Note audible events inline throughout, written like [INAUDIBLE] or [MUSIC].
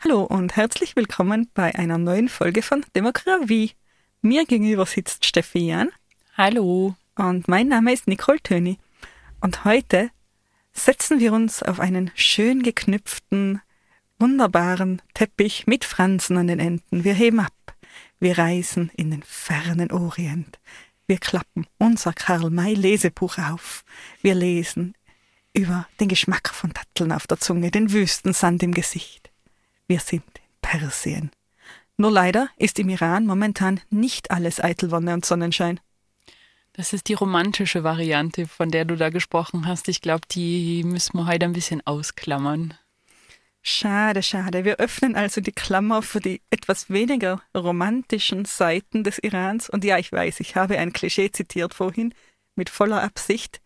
Hallo und herzlich willkommen bei einer neuen Folge von Demokratie. Mir gegenüber sitzt Steffi Jan Hallo. und mein Name ist Nicole Töni. Und heute setzen wir uns auf einen schön geknüpften, wunderbaren Teppich mit Fransen an den Enden. Wir heben ab. Wir reisen in den fernen Orient. Wir klappen unser Karl-May-Lesebuch auf. Wir lesen über den Geschmack von Datteln auf der Zunge, den Wüstensand im Gesicht. Wir sind in Persien. Nur leider ist im Iran momentan nicht alles Eitelwonne und Sonnenschein. Das ist die romantische Variante, von der du da gesprochen hast. Ich glaube, die müssen wir heute ein bisschen ausklammern. Schade, schade. Wir öffnen also die Klammer für die etwas weniger romantischen Seiten des Irans. Und ja, ich weiß, ich habe ein Klischee zitiert vorhin mit voller Absicht.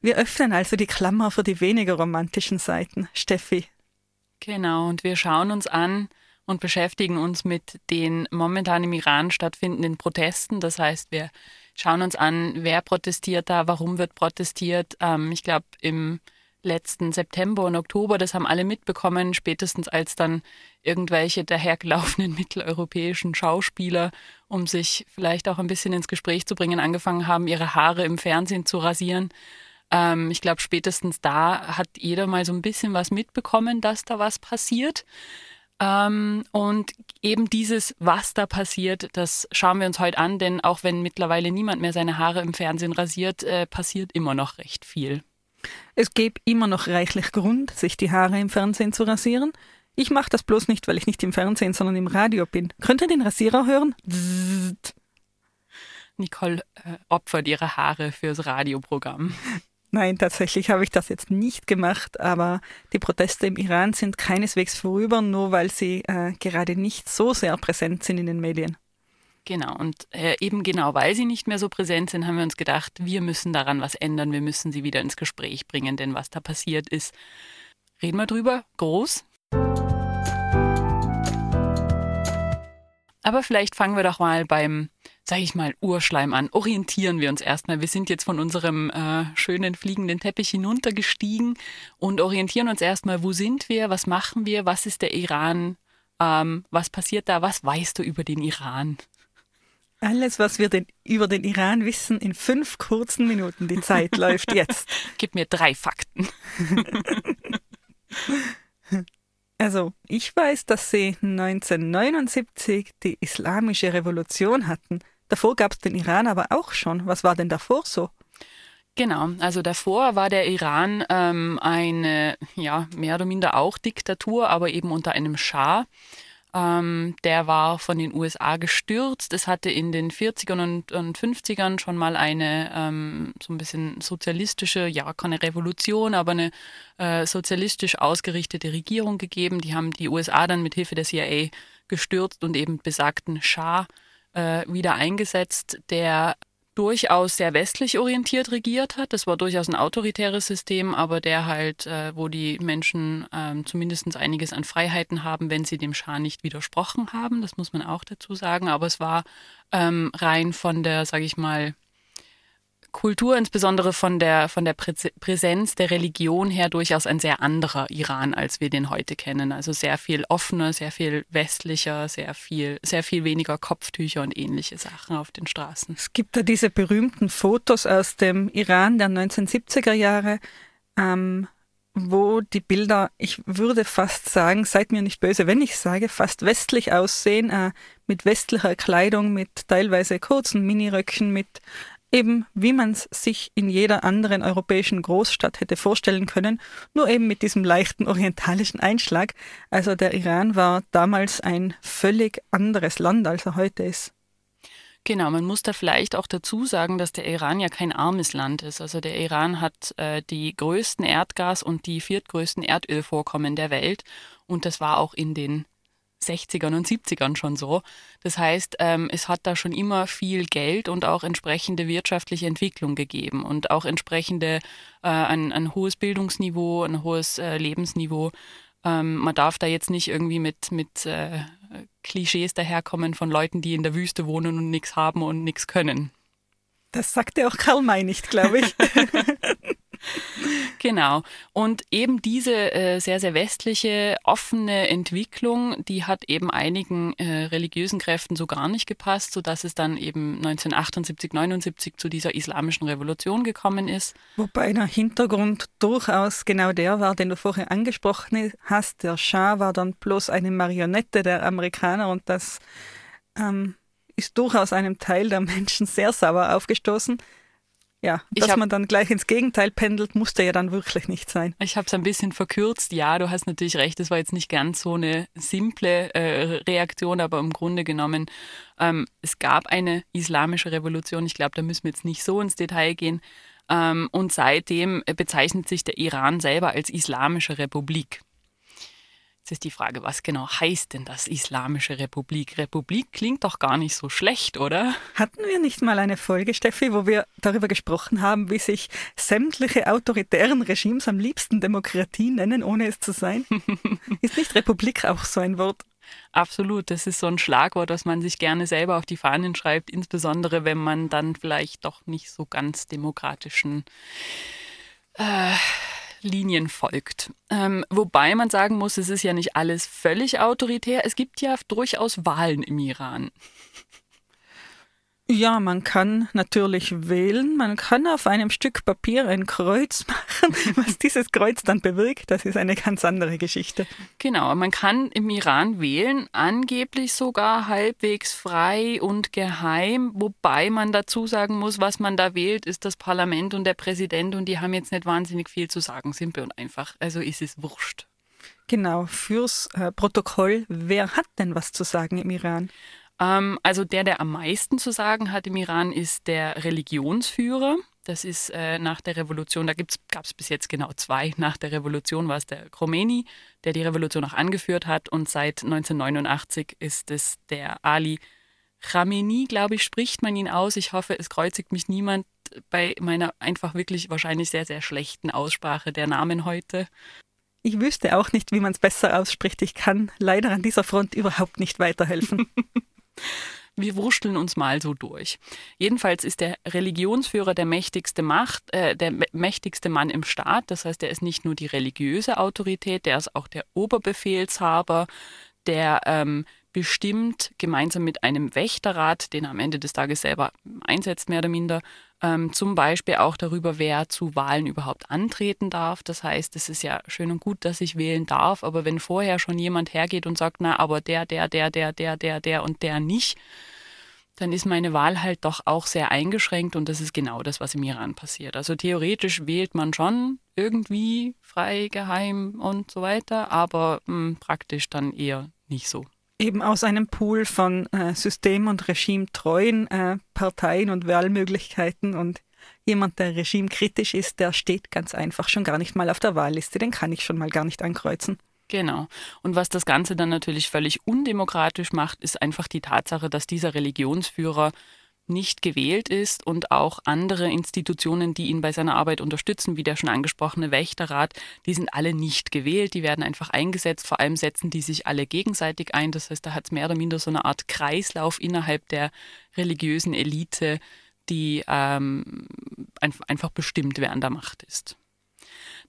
Wir öffnen also die Klammer für die weniger romantischen Seiten. Steffi, Genau, und wir schauen uns an und beschäftigen uns mit den momentan im Iran stattfindenden Protesten. Das heißt, wir schauen uns an, wer protestiert da, warum wird protestiert. Ähm, ich glaube, im letzten September und Oktober, das haben alle mitbekommen, spätestens als dann irgendwelche dahergelaufenen [LAUGHS] mitteleuropäischen Schauspieler, um sich vielleicht auch ein bisschen ins Gespräch zu bringen, angefangen haben, ihre Haare im Fernsehen zu rasieren. Ähm, ich glaube, spätestens da hat jeder mal so ein bisschen was mitbekommen, dass da was passiert. Ähm, und eben dieses, was da passiert, das schauen wir uns heute an, denn auch wenn mittlerweile niemand mehr seine Haare im Fernsehen rasiert, äh, passiert immer noch recht viel. Es gäbe immer noch reichlich Grund, sich die Haare im Fernsehen zu rasieren. Ich mache das bloß nicht, weil ich nicht im Fernsehen, sondern im Radio bin. Könnt ihr den Rasierer hören? Zzzzt. Nicole äh, opfert ihre Haare fürs Radioprogramm. [LAUGHS] Nein, tatsächlich habe ich das jetzt nicht gemacht, aber die Proteste im Iran sind keineswegs vorüber, nur weil sie äh, gerade nicht so sehr präsent sind in den Medien. Genau, und äh, eben genau weil sie nicht mehr so präsent sind, haben wir uns gedacht, wir müssen daran was ändern, wir müssen sie wieder ins Gespräch bringen, denn was da passiert ist, reden wir drüber, groß. Aber vielleicht fangen wir doch mal beim, sag ich mal, Urschleim an. Orientieren wir uns erstmal. Wir sind jetzt von unserem äh, schönen fliegenden Teppich hinuntergestiegen und orientieren uns erstmal, wo sind wir, was machen wir, was ist der Iran, ähm, was passiert da, was weißt du über den Iran? Alles, was wir den, über den Iran wissen, in fünf kurzen Minuten. Die Zeit läuft jetzt. [LAUGHS] Gib mir drei Fakten. [LAUGHS] Also, ich weiß, dass sie 1979 die Islamische Revolution hatten. Davor gab es den Iran aber auch schon. Was war denn davor so? Genau, also davor war der Iran ähm, eine, ja, mehr oder minder auch Diktatur, aber eben unter einem Schah. Ähm, der war von den USA gestürzt. Es hatte in den 40ern und, und 50ern schon mal eine ähm, so ein bisschen sozialistische, ja, keine Revolution, aber eine äh, sozialistisch ausgerichtete Regierung gegeben. Die haben die USA dann mit Hilfe der CIA gestürzt und eben besagten Schah äh, wieder eingesetzt, der durchaus sehr westlich orientiert regiert hat. Das war durchaus ein autoritäres System, aber der halt, äh, wo die Menschen ähm, zumindest einiges an Freiheiten haben, wenn sie dem Schah nicht widersprochen haben. Das muss man auch dazu sagen. Aber es war ähm, rein von der, sage ich mal, Kultur, insbesondere von der, von der Prä Präsenz der Religion her, durchaus ein sehr anderer Iran, als wir den heute kennen. Also sehr viel offener, sehr viel westlicher, sehr viel, sehr viel weniger Kopftücher und ähnliche Sachen auf den Straßen. Es gibt da diese berühmten Fotos aus dem Iran der 1970er Jahre, ähm, wo die Bilder, ich würde fast sagen, seid mir nicht böse, wenn ich sage, fast westlich aussehen, äh, mit westlicher Kleidung, mit teilweise kurzen Miniröcken, mit eben wie man es sich in jeder anderen europäischen Großstadt hätte vorstellen können, nur eben mit diesem leichten orientalischen Einschlag. Also der Iran war damals ein völlig anderes Land, als er heute ist. Genau, man muss da vielleicht auch dazu sagen, dass der Iran ja kein armes Land ist. Also der Iran hat äh, die größten Erdgas- und die viertgrößten Erdölvorkommen der Welt. Und das war auch in den 60ern und 70ern schon so. Das heißt, ähm, es hat da schon immer viel Geld und auch entsprechende wirtschaftliche Entwicklung gegeben und auch entsprechende äh, ein, ein hohes Bildungsniveau, ein hohes äh, Lebensniveau. Ähm, man darf da jetzt nicht irgendwie mit, mit äh, Klischees daherkommen von Leuten, die in der Wüste wohnen und nichts haben und nichts können. Das sagte auch Karl May nicht, glaube ich. [LAUGHS] [LAUGHS] Genau. Und eben diese äh, sehr, sehr westliche, offene Entwicklung, die hat eben einigen äh, religiösen Kräften so gar nicht gepasst, sodass es dann eben 1978, 79 zu dieser islamischen Revolution gekommen ist. Wobei der Hintergrund durchaus genau der war, den du vorher angesprochen hast. Der Schah war dann bloß eine Marionette der Amerikaner und das ähm, ist durchaus einem Teil der Menschen sehr sauer aufgestoßen. Ja, dass hab, man dann gleich ins Gegenteil pendelt, musste ja dann wirklich nicht sein. Ich habe es ein bisschen verkürzt. Ja, du hast natürlich recht, das war jetzt nicht ganz so eine simple äh, Reaktion, aber im Grunde genommen, ähm, es gab eine islamische Revolution. Ich glaube, da müssen wir jetzt nicht so ins Detail gehen. Ähm, und seitdem bezeichnet sich der Iran selber als Islamische Republik. Jetzt ist die Frage, was genau heißt denn das Islamische Republik? Republik klingt doch gar nicht so schlecht, oder? Hatten wir nicht mal eine Folge, Steffi, wo wir darüber gesprochen haben, wie sich sämtliche autoritären Regimes am liebsten Demokratie nennen, ohne es zu sein? [LAUGHS] ist nicht Republik auch so ein Wort? Absolut, das ist so ein Schlagwort, das man sich gerne selber auf die Fahnen schreibt, insbesondere wenn man dann vielleicht doch nicht so ganz demokratischen äh, Linien folgt. Ähm, wobei man sagen muss, es ist ja nicht alles völlig autoritär. Es gibt ja durchaus Wahlen im Iran. Ja, man kann natürlich wählen. Man kann auf einem Stück Papier ein Kreuz [LAUGHS] machen. Was dieses Kreuz dann bewirkt, das ist eine ganz andere Geschichte. Genau, man kann im Iran wählen, angeblich sogar halbwegs frei und geheim, wobei man dazu sagen muss, was man da wählt, ist das Parlament und der Präsident und die haben jetzt nicht wahnsinnig viel zu sagen, simpel und einfach. Also ist es wurscht. Genau, fürs äh, Protokoll, wer hat denn was zu sagen im Iran? Ähm, also der, der am meisten zu sagen hat im Iran, ist der Religionsführer. Das ist äh, nach der Revolution, da gab es bis jetzt genau zwei. Nach der Revolution war es der Khomeini, der die Revolution auch angeführt hat. Und seit 1989 ist es der Ali Khamenei, glaube ich, spricht man ihn aus. Ich hoffe, es kreuzigt mich niemand bei meiner einfach wirklich wahrscheinlich sehr, sehr schlechten Aussprache der Namen heute. Ich wüsste auch nicht, wie man es besser ausspricht. Ich kann leider an dieser Front überhaupt nicht weiterhelfen. [LAUGHS] Wir wurschteln uns mal so durch. Jedenfalls ist der Religionsführer der mächtigste Macht, äh, der mächtigste Mann im Staat. Das heißt, er ist nicht nur die religiöse Autorität, der ist auch der Oberbefehlshaber, der ähm, bestimmt gemeinsam mit einem Wächterrat, den er am Ende des Tages selber einsetzt, mehr oder minder, ähm, zum Beispiel auch darüber, wer zu Wahlen überhaupt antreten darf. Das heißt, es ist ja schön und gut, dass ich wählen darf, aber wenn vorher schon jemand hergeht und sagt, na, aber der, der, der, der, der, der, der und der nicht, dann ist meine Wahl halt doch auch sehr eingeschränkt und das ist genau das, was im Iran passiert. Also theoretisch wählt man schon irgendwie frei, geheim und so weiter, aber mh, hm, praktisch dann eher nicht so eben aus einem Pool von äh, system- und regimetreuen äh, Parteien und Wahlmöglichkeiten und jemand, der regimekritisch ist, der steht ganz einfach schon gar nicht mal auf der Wahlliste. Den kann ich schon mal gar nicht ankreuzen. Genau. Und was das Ganze dann natürlich völlig undemokratisch macht, ist einfach die Tatsache, dass dieser Religionsführer nicht gewählt ist und auch andere Institutionen, die ihn bei seiner Arbeit unterstützen, wie der schon angesprochene Wächterrat, die sind alle nicht gewählt, die werden einfach eingesetzt, vor allem setzen die sich alle gegenseitig ein. Das heißt, da hat es mehr oder minder so eine Art Kreislauf innerhalb der religiösen Elite, die ähm, einfach bestimmt, wer an der Macht ist.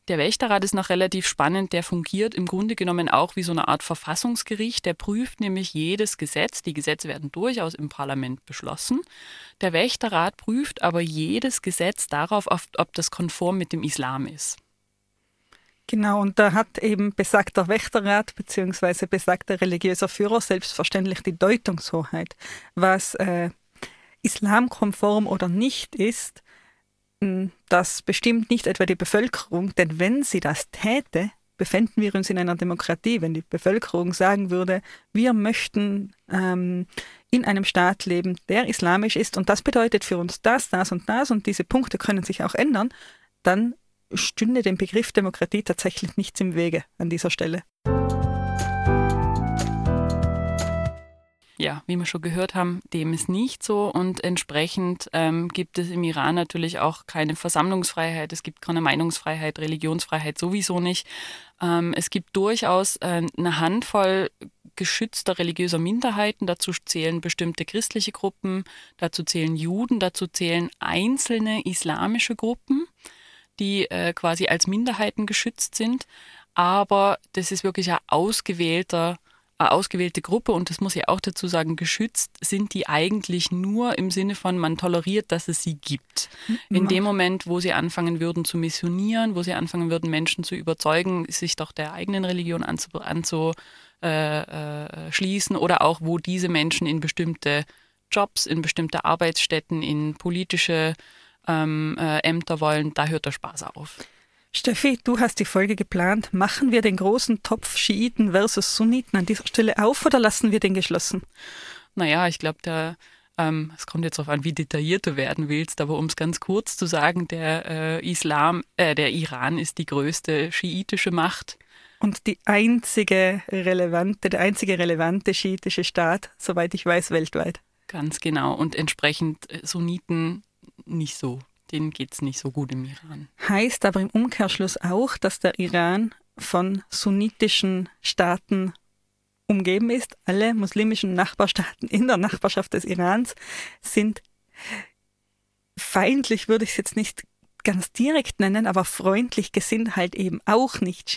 Der Wächterrat ist noch relativ spannend. Der fungiert im Grunde genommen auch wie so eine Art Verfassungsgericht. Der prüft nämlich jedes Gesetz. Die Gesetze werden durchaus im Parlament beschlossen. Der Wächterrat prüft aber jedes Gesetz darauf, ob das konform mit dem Islam ist. Genau, und da hat eben besagter Wächterrat bzw. besagter religiöser Führer selbstverständlich die Deutungshoheit, was äh, islamkonform oder nicht ist das bestimmt nicht etwa die Bevölkerung, denn wenn sie das täte, befänden wir uns in einer Demokratie, wenn die Bevölkerung sagen würde, wir möchten ähm, in einem Staat leben, der islamisch ist und das bedeutet für uns das, das und das und diese Punkte können sich auch ändern, dann stünde dem Begriff Demokratie tatsächlich nichts im Wege an dieser Stelle. Ja, wie wir schon gehört haben, dem ist nicht so. Und entsprechend ähm, gibt es im Iran natürlich auch keine Versammlungsfreiheit, es gibt keine Meinungsfreiheit, Religionsfreiheit sowieso nicht. Ähm, es gibt durchaus äh, eine Handvoll geschützter religiöser Minderheiten, dazu zählen bestimmte christliche Gruppen, dazu zählen Juden, dazu zählen einzelne islamische Gruppen die äh, quasi als Minderheiten geschützt sind. Aber das ist wirklich ein ausgewählter eine ausgewählte Gruppe und das muss ich auch dazu sagen, geschützt sind die eigentlich nur im Sinne von, man toleriert, dass es sie gibt. In dem Moment, wo sie anfangen würden zu missionieren, wo sie anfangen würden, Menschen zu überzeugen, sich doch der eigenen Religion anzuschließen äh, äh, oder auch wo diese Menschen in bestimmte Jobs, in bestimmte Arbeitsstätten, in politische ähm, äh, Ämter wollen, da hört der Spaß auf. Steffi, du hast die Folge geplant. Machen wir den großen Topf Schiiten versus Sunniten an dieser Stelle auf oder lassen wir den geschlossen? Naja, ich glaube, der ähm, es kommt jetzt darauf an, wie detailliert du werden willst, aber um es ganz kurz zu sagen, der äh, Islam, äh, der Iran ist die größte schiitische Macht. Und die einzige relevante, der einzige relevante schiitische Staat, soweit ich weiß, weltweit. Ganz genau. Und entsprechend äh, Sunniten nicht so. Denen geht es nicht so gut im Iran. Heißt aber im Umkehrschluss auch, dass der Iran von sunnitischen Staaten umgeben ist. Alle muslimischen Nachbarstaaten in der Nachbarschaft des Irans sind feindlich, würde ich es jetzt nicht ganz direkt nennen, aber freundlich gesinnt halt eben auch nicht.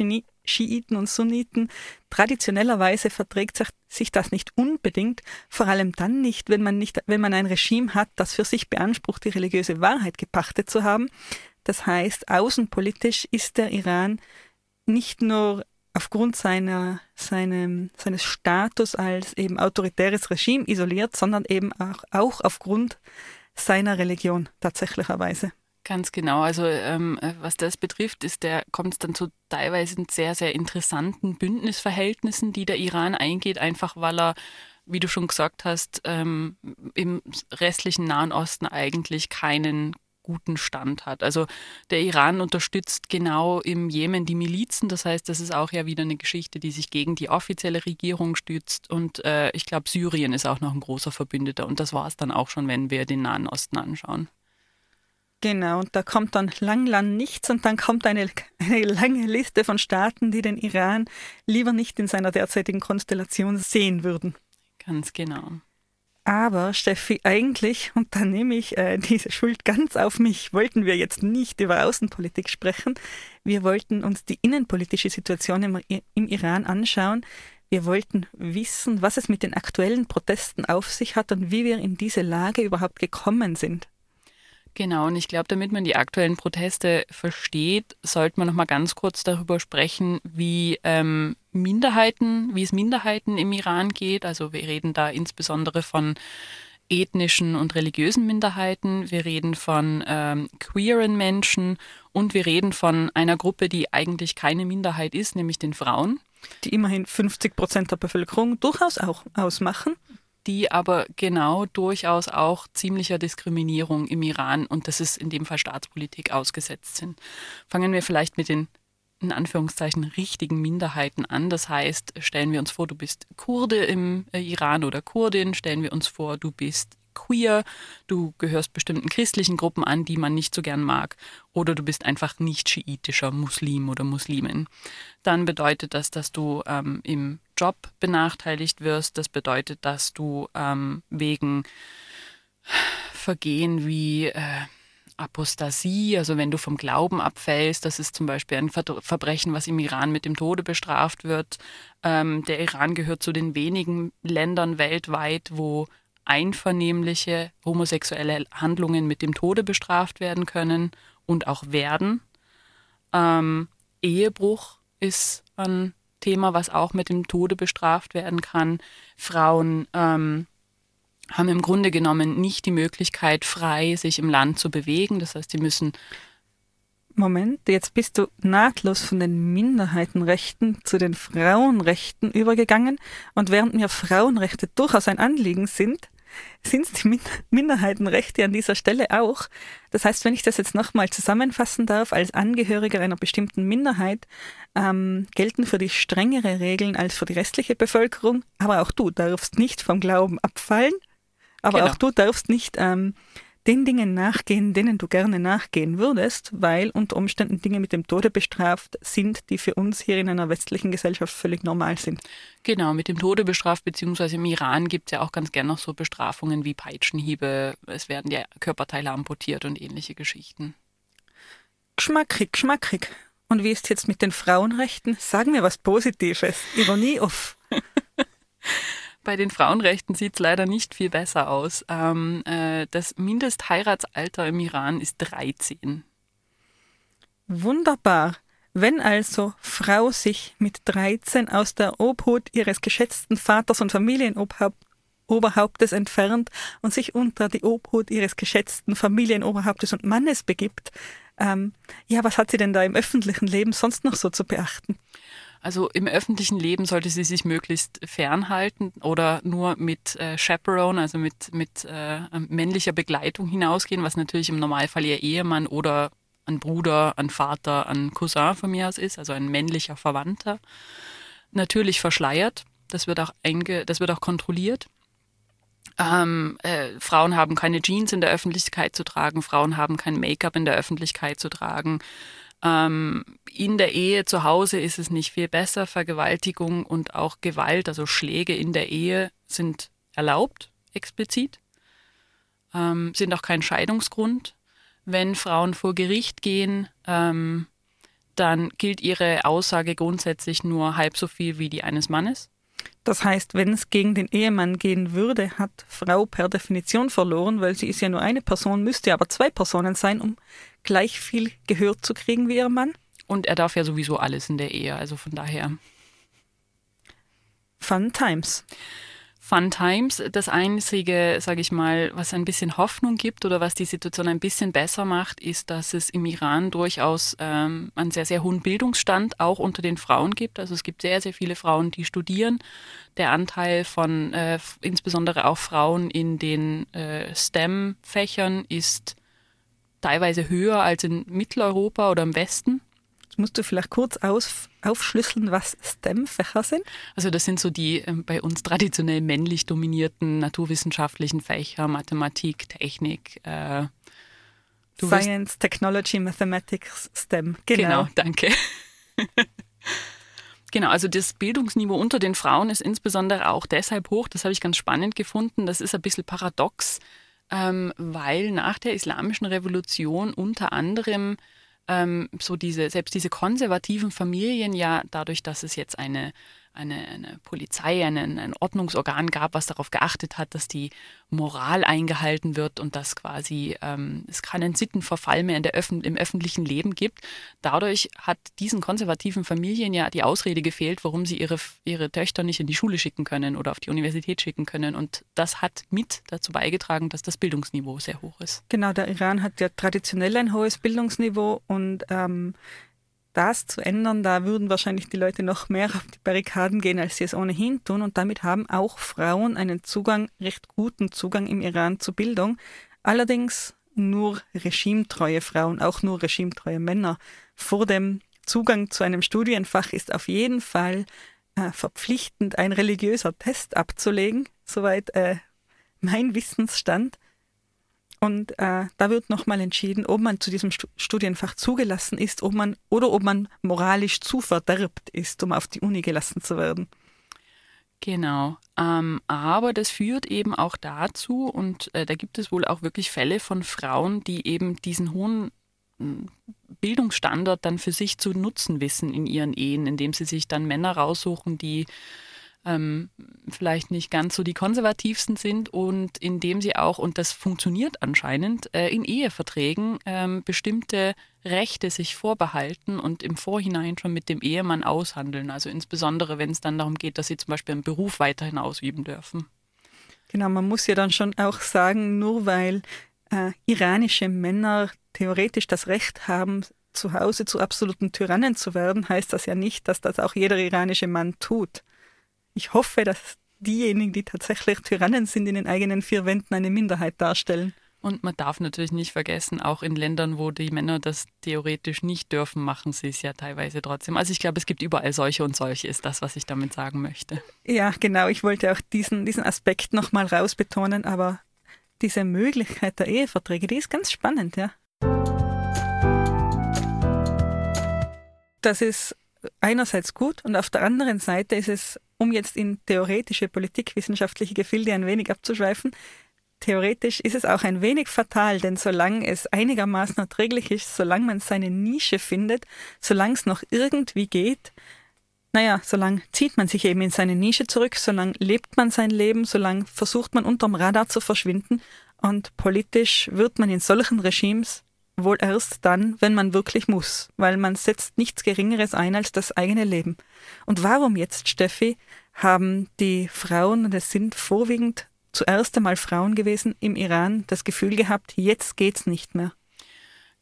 Schiiten und Sunniten. Traditionellerweise verträgt sich das nicht unbedingt, vor allem dann nicht, wenn man nicht, wenn man ein Regime hat, das für sich beansprucht, die religiöse Wahrheit gepachtet zu haben. Das heißt, außenpolitisch ist der Iran nicht nur aufgrund seiner, seinem, seines Status als eben autoritäres Regime isoliert, sondern eben auch, auch aufgrund seiner Religion tatsächlicherweise. Ganz genau. Also ähm, äh, was das betrifft, ist der kommt es dann zu teilweise sehr sehr interessanten Bündnisverhältnissen, die der Iran eingeht, einfach weil er, wie du schon gesagt hast, ähm, im restlichen Nahen Osten eigentlich keinen guten Stand hat. Also der Iran unterstützt genau im Jemen die Milizen. Das heißt, das ist auch ja wieder eine Geschichte, die sich gegen die offizielle Regierung stützt. Und äh, ich glaube, Syrien ist auch noch ein großer Verbündeter. Und das war es dann auch schon, wenn wir den Nahen Osten anschauen. Genau, und da kommt dann lang, lang nichts und dann kommt eine, eine lange Liste von Staaten, die den Iran lieber nicht in seiner derzeitigen Konstellation sehen würden. Ganz genau. Aber Steffi, eigentlich, und da nehme ich äh, diese Schuld ganz auf mich, wollten wir jetzt nicht über Außenpolitik sprechen. Wir wollten uns die innenpolitische Situation im, im Iran anschauen. Wir wollten wissen, was es mit den aktuellen Protesten auf sich hat und wie wir in diese Lage überhaupt gekommen sind. Genau, und ich glaube, damit man die aktuellen Proteste versteht, sollte man noch mal ganz kurz darüber sprechen, wie ähm, Minderheiten, wie es Minderheiten im Iran geht. Also wir reden da insbesondere von ethnischen und religiösen Minderheiten, wir reden von ähm, queeren Menschen und wir reden von einer Gruppe, die eigentlich keine Minderheit ist, nämlich den Frauen. Die immerhin 50 Prozent der Bevölkerung durchaus auch ausmachen die aber genau durchaus auch ziemlicher Diskriminierung im Iran und das ist in dem Fall Staatspolitik ausgesetzt sind. Fangen wir vielleicht mit den in Anführungszeichen richtigen Minderheiten an. Das heißt, stellen wir uns vor, du bist Kurde im äh, Iran oder Kurdin, stellen wir uns vor, du bist queer, du gehörst bestimmten christlichen Gruppen an, die man nicht so gern mag, oder du bist einfach nicht schiitischer Muslim oder Muslimin. Dann bedeutet das, dass du ähm, im Job benachteiligt wirst. Das bedeutet, dass du ähm, wegen Vergehen wie äh, Apostasie, also wenn du vom Glauben abfällst, das ist zum Beispiel ein Verbrechen, was im Iran mit dem Tode bestraft wird. Ähm, der Iran gehört zu den wenigen Ländern weltweit, wo einvernehmliche homosexuelle Handlungen mit dem Tode bestraft werden können und auch werden. Ähm, Ehebruch ist ein Thema, was auch mit dem Tode bestraft werden kann. Frauen ähm, haben im Grunde genommen nicht die Möglichkeit, frei sich im Land zu bewegen. Das heißt, sie müssen Moment, jetzt bist du nahtlos von den Minderheitenrechten zu den Frauenrechten übergegangen und während mir Frauenrechte durchaus ein Anliegen sind, sind es die Min Minderheitenrechte an dieser Stelle auch. Das heißt, wenn ich das jetzt nochmal zusammenfassen darf, als Angehöriger einer bestimmten Minderheit ähm, gelten für dich strengere Regeln als für die restliche Bevölkerung, aber auch du darfst nicht vom Glauben abfallen, aber Genau. auch du darfst nicht ähm, den Dingen nachgehen, denen du gerne nachgehen würdest, weil unter Umständen Dinge mit dem Tode bestraft sind, die für uns hier in einer westlichen Gesellschaft völlig normal sind. Genau, mit dem Tode bestraft, beziehungsweise im Iran gibt es ja auch ganz gerne noch so Bestrafungen wie Peitschenhiebe, es werden ja Körperteile amputiert und ähnliche Geschichten. Geschmackig, geschmackig. Und wie ist jetzt mit den Frauenrechten? Sagen wir was Positives. Ironie off. [LAUGHS] Bei den Frauenrechten sieht es leider nicht viel besser aus. Ähm, äh, das Mindestheiratsalter im Iran ist 13. Wunderbar. Wenn also Frau sich mit 13 aus der Obhut ihres geschätzten Vaters und Familienoberhauptes entfernt und sich unter die Obhut ihres geschätzten Familienoberhauptes und Mannes begibt, ähm, ja, was hat sie denn da im öffentlichen Leben sonst noch so zu beachten? Also im öffentlichen Leben sollte sie sich möglichst fernhalten oder nur mit äh, Chaperone, also mit, mit äh, männlicher Begleitung hinausgehen, was natürlich im Normalfall ihr Ehemann oder ein Bruder, ein Vater, ein Cousin von mir aus ist, also ein männlicher Verwandter. Natürlich verschleiert, das wird auch, einge das wird auch kontrolliert. Ähm, äh, Frauen haben keine Jeans in der Öffentlichkeit zu tragen, Frauen haben kein Make-up in der Öffentlichkeit zu tragen. Ähm, in der Ehe zu Hause ist es nicht viel besser. Vergewaltigung und auch Gewalt, also Schläge in der Ehe sind erlaubt, explizit, ähm, sind auch kein Scheidungsgrund. Wenn Frauen vor Gericht gehen, ähm, dann gilt ihre Aussage grundsätzlich nur halb so viel wie die eines Mannes. Das heißt, wenn es gegen den Ehemann gehen würde, hat Frau per Definition verloren, weil sie ist ja nur eine Person, müsste aber zwei Personen sein, um gleich viel Gehör zu kriegen wie ihr Mann. Und er darf ja sowieso alles in der Ehe, also von daher. Fun Times. Fun Times. Das Einzige, sage ich mal, was ein bisschen Hoffnung gibt oder was die Situation ein bisschen besser macht, ist, dass es im Iran durchaus ähm, einen sehr, sehr hohen Bildungsstand auch unter den Frauen gibt. Also es gibt sehr, sehr viele Frauen, die studieren. Der Anteil von äh, insbesondere auch Frauen in den äh, STEM-Fächern ist teilweise höher als in Mitteleuropa oder im Westen. Musst du vielleicht kurz aus, aufschlüsseln, was STEM-Fächer sind. Also das sind so die ähm, bei uns traditionell männlich dominierten naturwissenschaftlichen Fächer, Mathematik, Technik. Äh, du wirst- Science, Technology, Mathematics, STEM. genau. Genau. danke. [LAUGHS] genau, also das Bildungsniveau unter den Frauen ist insbesondere auch deshalb hoch, das habe ich ganz spannend gefunden, das ist ein bisschen paradox, ähm, weil nach der islamischen Revolution unter anderem ähm, so diese, selbst diese konservativen Familien ja dadurch, dass es jetzt eine, eine, eine Polizei, einen, ein Ordnungsorgan gab, was darauf geachtet hat, dass die Moral eingehalten wird und dass quasi ähm, es keinen Sittenverfall mehr in der Öffn im öffentlichen Leben gibt. Dadurch hat diesen konservativen Familien ja die Ausrede gefehlt, warum sie ihre, ihre Töchter nicht in die Schule schicken können oder auf die Universität schicken können. Und das hat mit dazu beigetragen, dass das Bildungsniveau sehr hoch ist. Genau, der Iran hat ja traditionell ein hohes Bildungsniveau und ähm, das zu ändern, da würden wahrscheinlich die Leute noch mehr auf die Barrikaden gehen, als sie es ohnehin tun. Und damit haben auch Frauen einen Zugang, recht guten Zugang im Iran zu Bildung. Allerdings nur regimetreue Frauen, auch nur regimetreue Männer. Vor dem Zugang zu einem Studienfach ist auf jeden Fall äh, verpflichtend, ein religiöser Test abzulegen, soweit äh, mein Wissensstand. Und äh, da wird nochmal entschieden, ob man zu diesem Stu Studienfach zugelassen ist, ob man oder ob man moralisch zu verderbt ist, um auf die Uni gelassen zu werden. Genau. Ähm, aber das führt eben auch dazu, und äh, da gibt es wohl auch wirklich Fälle von Frauen, die eben diesen hohen m, Bildungsstandard dann für sich zu nutzen wissen in ihren Ehen, indem sie sich dann Männer raussuchen, die ähm, vielleicht nicht ganz so die konservativsten sind und indem sie auch, und das funktioniert anscheinend, äh, in Eheverträgen ähm, bestimmte Rechte sich vorbehalten und im Vorhinein schon mit dem Ehemann aushandeln. Also insbesondere, wenn es dann darum geht, dass sie zum Beispiel einen Beruf weiterhin ausüben dürfen. Genau, man muss ja dann schon auch sagen, nur weil äh, iranische Männer theoretisch das Recht haben, zu Hause zu absoluten Tyrannen zu werden, heißt das ja nicht, dass das auch jeder iranische Mann tut. Ich hoffe, dass diejenigen, die tatsächlich Tyrannen sind, in den eigenen vier Wänden eine Minderheit darstellen. Und man darf natürlich nicht vergessen, auch in Ländern, wo die Männer das theoretisch nicht dürfen, machen sie es ja teilweise trotzdem. Also ich glaube, es gibt überall solche und solche, ist das, was ich damit sagen möchte. Ja, genau. Ich wollte auch diesen, diesen Aspekt nochmal rausbetonen, aber diese Möglichkeit der Eheverträge, die ist ganz spannend, ja. Das ist einerseits gut und auf der anderen Seite ist es, um jetzt in theoretische politikwissenschaftliche Gefilde ein wenig abzuschweifen, theoretisch ist es auch ein wenig fatal, denn solange es einigermaßen erträglich ist, solange man seine Nische findet, solange es noch irgendwie geht, naja, solange zieht man sich eben in seine Nische zurück, solange lebt man sein Leben, solange versucht man unterm Radar zu verschwinden und politisch wird man in solchen Regimes wohl erst dann, wenn man wirklich muss, weil man setzt nichts Geringeres ein als das eigene Leben. Und warum jetzt, Steffi, haben die Frauen, und es sind vorwiegend zuerst einmal Frauen gewesen im Iran, das Gefühl gehabt, jetzt geht's nicht mehr?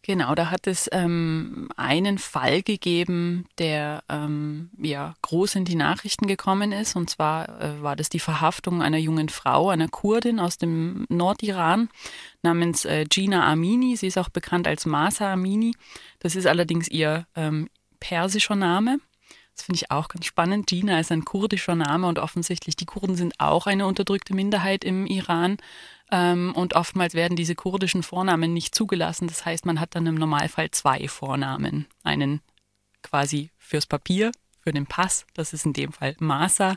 Genau, da hat es ähm, einen Fall gegeben, der ähm, ja groß in die Nachrichten gekommen ist. Und zwar äh, war das die Verhaftung einer jungen Frau, einer Kurdin aus dem Nordiran namens äh, Gina Amini. Sie ist auch bekannt als Masa Amini. Das ist allerdings ihr ähm, persischer Name. Das finde ich auch ganz spannend. Gina ist ein kurdischer Name und offensichtlich die Kurden sind auch eine unterdrückte Minderheit im Iran. Ähm, und oftmals werden diese kurdischen Vornamen nicht zugelassen. Das heißt, man hat dann im Normalfall zwei Vornamen. Einen quasi fürs Papier, für den Pass, das ist in dem Fall Masa,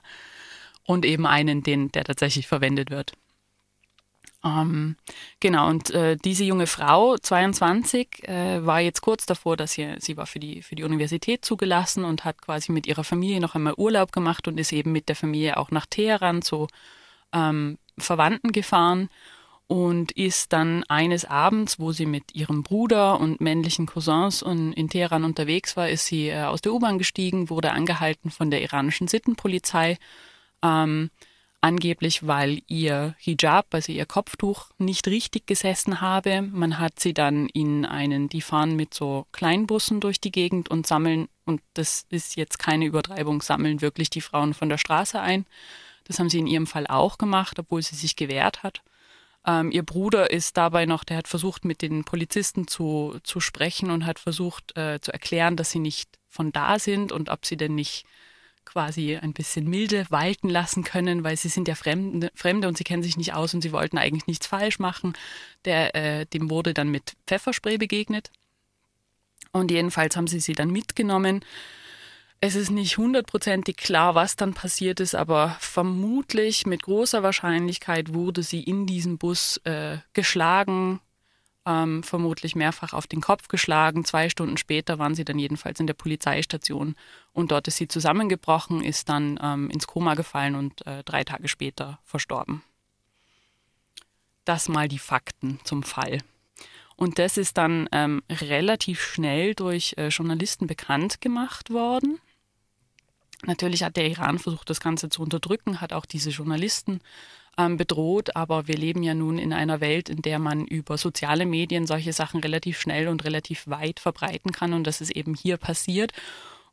und eben einen, den, der tatsächlich verwendet wird. Ähm, genau, und äh, diese junge Frau, 22, äh, war jetzt kurz davor, dass sie, sie war für die, für die Universität zugelassen und hat quasi mit ihrer Familie noch einmal Urlaub gemacht und ist eben mit der Familie auch nach Teheran zu ähm, Verwandten gefahren und ist dann eines Abends, wo sie mit ihrem Bruder und männlichen Cousins in Teheran unterwegs war, ist sie äh, aus der U-Bahn gestiegen, wurde angehalten von der iranischen Sittenpolizei, ähm, angeblich weil ihr Hijab, also ihr Kopftuch, nicht richtig gesessen habe. Man hat sie dann in einen, die fahren mit so Kleinbussen durch die Gegend und sammeln, und das ist jetzt keine Übertreibung, sammeln wirklich die Frauen von der Straße ein. Das haben sie in ihrem Fall auch gemacht, obwohl sie sich gewehrt hat. Ähm, ihr Bruder ist dabei noch, der hat versucht, mit den Polizisten zu, zu sprechen und hat versucht äh, zu erklären, dass sie nicht von da sind und ob sie denn nicht quasi ein bisschen milde walten lassen können, weil sie sind ja Fremde, Fremde und sie kennen sich nicht aus und sie wollten eigentlich nichts falsch machen. Der, äh, dem wurde dann mit Pfefferspray begegnet. Und jedenfalls haben sie sie dann mitgenommen es ist nicht hundertprozentig klar, was dann passiert ist, aber vermutlich mit großer Wahrscheinlichkeit wurde sie in diesem Bus äh, geschlagen, ähm, vermutlich mehrfach auf den Kopf geschlagen. Zwei Stunden später waren sie dann jedenfalls in der Polizeistation und dort ist sie zusammengebrochen, ist dann ähm, ins Koma gefallen und äh, drei Tage später verstorben. Das mal die Fakten zum Fall. Und das ist dann ähm, relativ schnell durch äh, Journalisten bekannt gemacht worden. Natürlich hat der Iran versucht, das Ganze zu unterdrücken, hat auch diese Journalisten ähm, bedroht, aber wir leben ja nun in einer Welt, in der man über soziale Medien solche Sachen relativ schnell und relativ weit verbreiten kann und das ist eben hier passiert.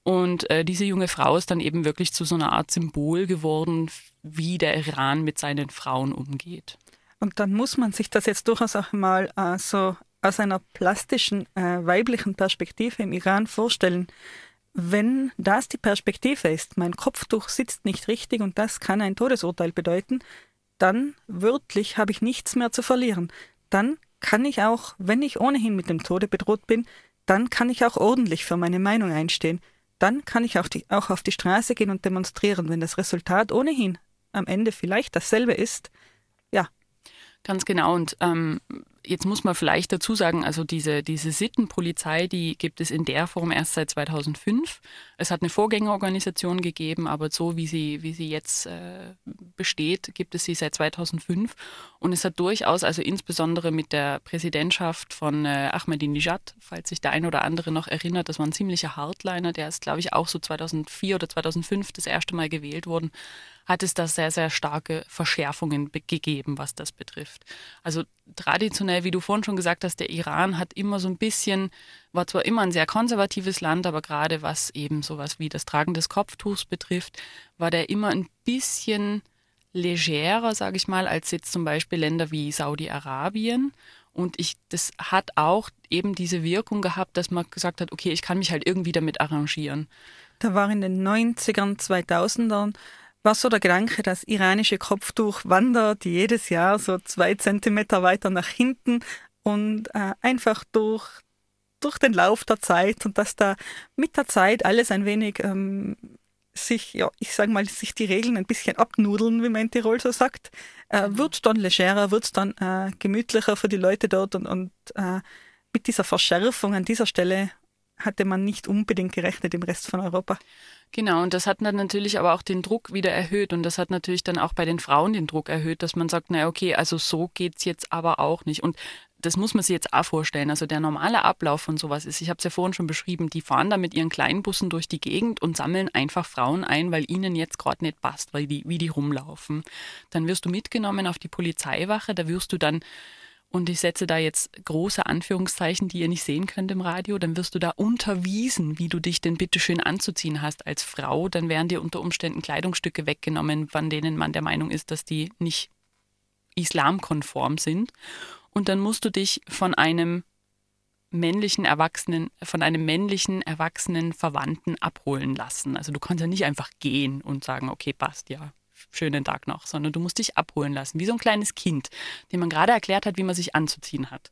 Und äh, diese junge Frau ist dann eben wirklich zu so einer Art Symbol geworden, wie der Iran mit seinen Frauen umgeht. Und dann muss man sich das jetzt durchaus auch mal äh, so aus einer plastischen äh, weiblichen Perspektive im Iran vorstellen wenn das die Perspektive ist, mein Kopftuch sitzt nicht richtig und das kann ein Todesurteil bedeuten, dann wörtlich habe ich nichts mehr zu verlieren. Dann kann ich auch, wenn ich ohnehin mit dem Tode bedroht bin, dann kann ich auch ordentlich für meine Meinung einstehen. Dann kann ich auch, die, auch auf die Straße gehen und demonstrieren, wenn das Resultat ohnehin am Ende vielleicht dasselbe ist. Ja. Ganz genau. Und ähm, Jetzt muss man vielleicht dazu sagen, also diese, diese Sittenpolizei, die gibt es in der Form erst seit 2005. Es hat eine Vorgängerorganisation gegeben, aber so wie sie, wie sie jetzt äh, besteht, gibt es sie seit 2005. Und es hat durchaus, also insbesondere mit der Präsidentschaft von äh, Ahmadinejad, falls sich der ein oder andere noch erinnert, das war ein ziemlicher Hardliner, der ist, glaube ich, auch so 2004 oder 2005 das erste Mal gewählt worden hat es da sehr, sehr starke Verschärfungen gegeben, was das betrifft. Also traditionell, wie du vorhin schon gesagt hast, der Iran hat immer so ein bisschen, war zwar immer ein sehr konservatives Land, aber gerade was eben sowas wie das Tragen des Kopftuchs betrifft, war der immer ein bisschen legerer, sage ich mal, als jetzt zum Beispiel Länder wie Saudi-Arabien. Und ich, das hat auch eben diese Wirkung gehabt, dass man gesagt hat, okay, ich kann mich halt irgendwie damit arrangieren. Da war in den 90ern, 2000ern, war so der Gedanke, das iranische Kopftuch wandert jedes Jahr so zwei Zentimeter weiter nach hinten und äh, einfach durch, durch den Lauf der Zeit und dass da mit der Zeit alles ein wenig ähm, sich, ja, ich sage mal, sich die Regeln ein bisschen abnudeln, wie man in Tirol so sagt, äh, mhm. wird dann legerer, wird es dann äh, gemütlicher für die Leute dort und, und äh, mit dieser Verschärfung an dieser Stelle hatte man nicht unbedingt gerechnet im Rest von Europa. Genau, und das hat dann natürlich aber auch den Druck wieder erhöht und das hat natürlich dann auch bei den Frauen den Druck erhöht, dass man sagt, naja, okay, also so geht es jetzt aber auch nicht. Und das muss man sich jetzt auch vorstellen. Also der normale Ablauf von sowas ist, ich habe es ja vorhin schon beschrieben, die fahren da mit ihren kleinen Bussen durch die Gegend und sammeln einfach Frauen ein, weil ihnen jetzt gerade nicht passt, weil die, wie die rumlaufen. Dann wirst du mitgenommen auf die Polizeiwache, da wirst du dann und ich setze da jetzt große Anführungszeichen, die ihr nicht sehen könnt im Radio, dann wirst du da unterwiesen, wie du dich denn bitte schön anzuziehen hast als Frau. Dann werden dir unter Umständen Kleidungsstücke weggenommen, von denen man der Meinung ist, dass die nicht islamkonform sind. Und dann musst du dich von einem männlichen Erwachsenen, von einem männlichen erwachsenen Verwandten abholen lassen. Also du kannst ja nicht einfach gehen und sagen, okay, passt ja, schönen Tag noch, sondern du musst dich abholen lassen, wie so ein kleines Kind, dem man gerade erklärt hat, wie man sich anzuziehen hat.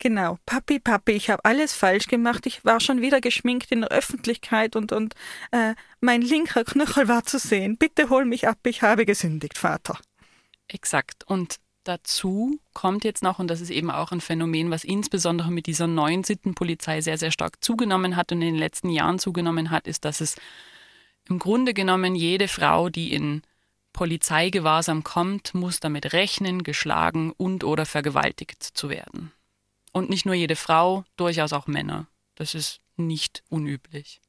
Genau, Papi, Papi, ich habe alles falsch gemacht. Ich war schon wieder geschminkt in der Öffentlichkeit und, und äh, mein linker Knöchel war zu sehen. Bitte hol mich ab, ich habe gesündigt, Vater. Exakt. Und dazu kommt jetzt noch, und das ist eben auch ein Phänomen, was insbesondere mit dieser neuen Sittenpolizei sehr, sehr stark zugenommen hat und in den letzten Jahren zugenommen hat, ist, dass es im Grunde genommen jede Frau, die in Polizeigewahrsam kommt, muss damit rechnen, geschlagen und oder vergewaltigt zu werden. Und nicht nur jede Frau, durchaus auch Männer. Das ist nicht unüblich.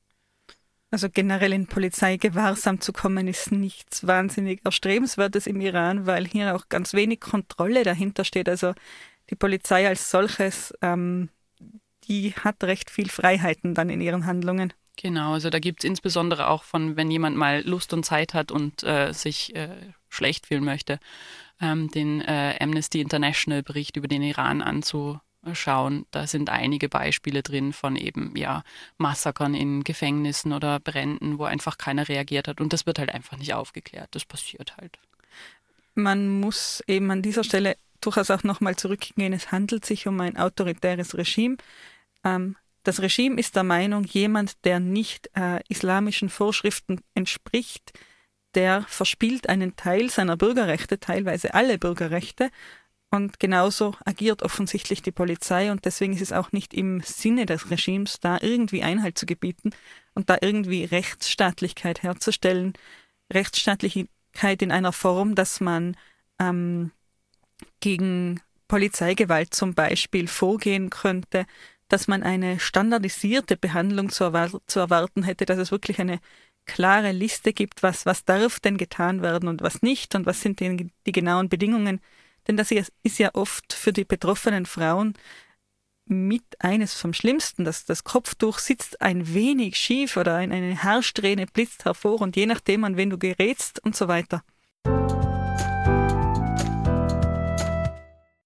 Also generell in Polizeigewahrsam zu kommen, ist nichts wahnsinnig Erstrebenswertes im Iran, weil hier auch ganz wenig Kontrolle dahinter steht. Also die Polizei als solches, ähm, die hat recht viel Freiheiten dann in ihren Handlungen. Genau, also da gibt es insbesondere auch von, wenn jemand mal Lust und Zeit hat und äh, sich äh, schlecht fühlen möchte, ähm, den äh, Amnesty International Bericht über den Iran anzuschauen. Da sind einige Beispiele drin von eben ja Massakern in Gefängnissen oder Bränden, wo einfach keiner reagiert hat und das wird halt einfach nicht aufgeklärt. Das passiert halt. Man muss eben an dieser Stelle durchaus auch nochmal zurückgehen. Es handelt sich um ein autoritäres Regime. Ähm, das Regime ist der Meinung, jemand, der nicht äh, islamischen Vorschriften entspricht, der verspielt einen Teil seiner Bürgerrechte, teilweise alle Bürgerrechte. Und genauso agiert offensichtlich die Polizei und deswegen ist es auch nicht im Sinne des Regimes, da irgendwie Einhalt zu gebieten und da irgendwie Rechtsstaatlichkeit herzustellen. Rechtsstaatlichkeit in einer Form, dass man ähm, gegen Polizeigewalt zum Beispiel vorgehen könnte, dass man eine standardisierte Behandlung zu, erwar zu erwarten hätte, dass es wirklich eine klare Liste gibt, was, was darf denn getan werden und was nicht und was sind die, die genauen Bedingungen. Denn das ist ja oft für die betroffenen Frauen mit eines vom Schlimmsten. Das, das Kopftuch sitzt ein wenig schief oder eine Haarsträhne blitzt hervor und je nachdem, an wen du gerätst und so weiter.